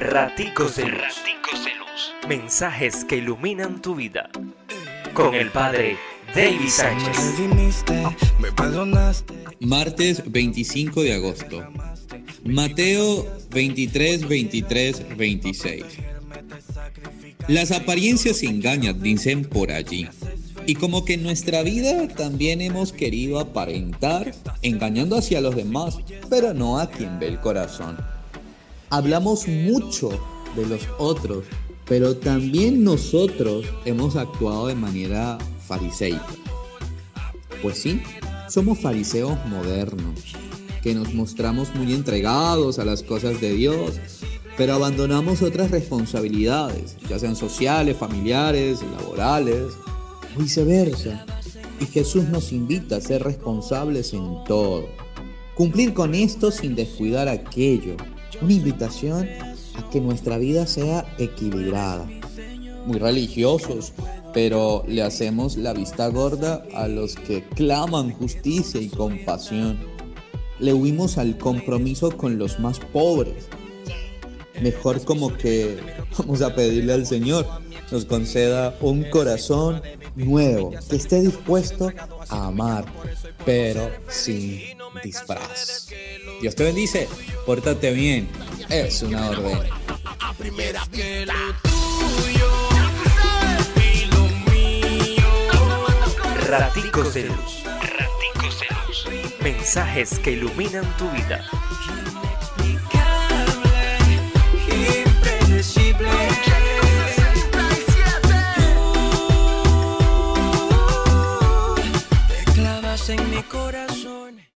Raticos de Luz. Mensajes que iluminan tu vida. Con el Padre David Sánchez. Martes 25 de agosto. Mateo 23, 23, 26. Las apariencias engañan, dicen por allí. Y como que en nuestra vida también hemos querido aparentar, engañando hacia los demás, pero no a quien ve el corazón. Hablamos mucho de los otros, pero también nosotros hemos actuado de manera fariseica. Pues sí, somos fariseos modernos, que nos mostramos muy entregados a las cosas de Dios, pero abandonamos otras responsabilidades, ya sean sociales, familiares, laborales, viceversa. Y Jesús nos invita a ser responsables en todo. Cumplir con esto sin descuidar aquello. Una invitación a que nuestra vida sea equilibrada. Muy religiosos, pero le hacemos la vista gorda a los que claman justicia y compasión. Le huimos al compromiso con los más pobres. Mejor como que vamos a pedirle al Señor nos conceda un corazón nuevo, que esté dispuesto a amar, pero sin disfraz. Dios te bendice, pórtate bien, es una orden. A primera vista. Raticos de luz. Raticos de luz. Mensajes que iluminan tu vida. Clavas en mi corazón.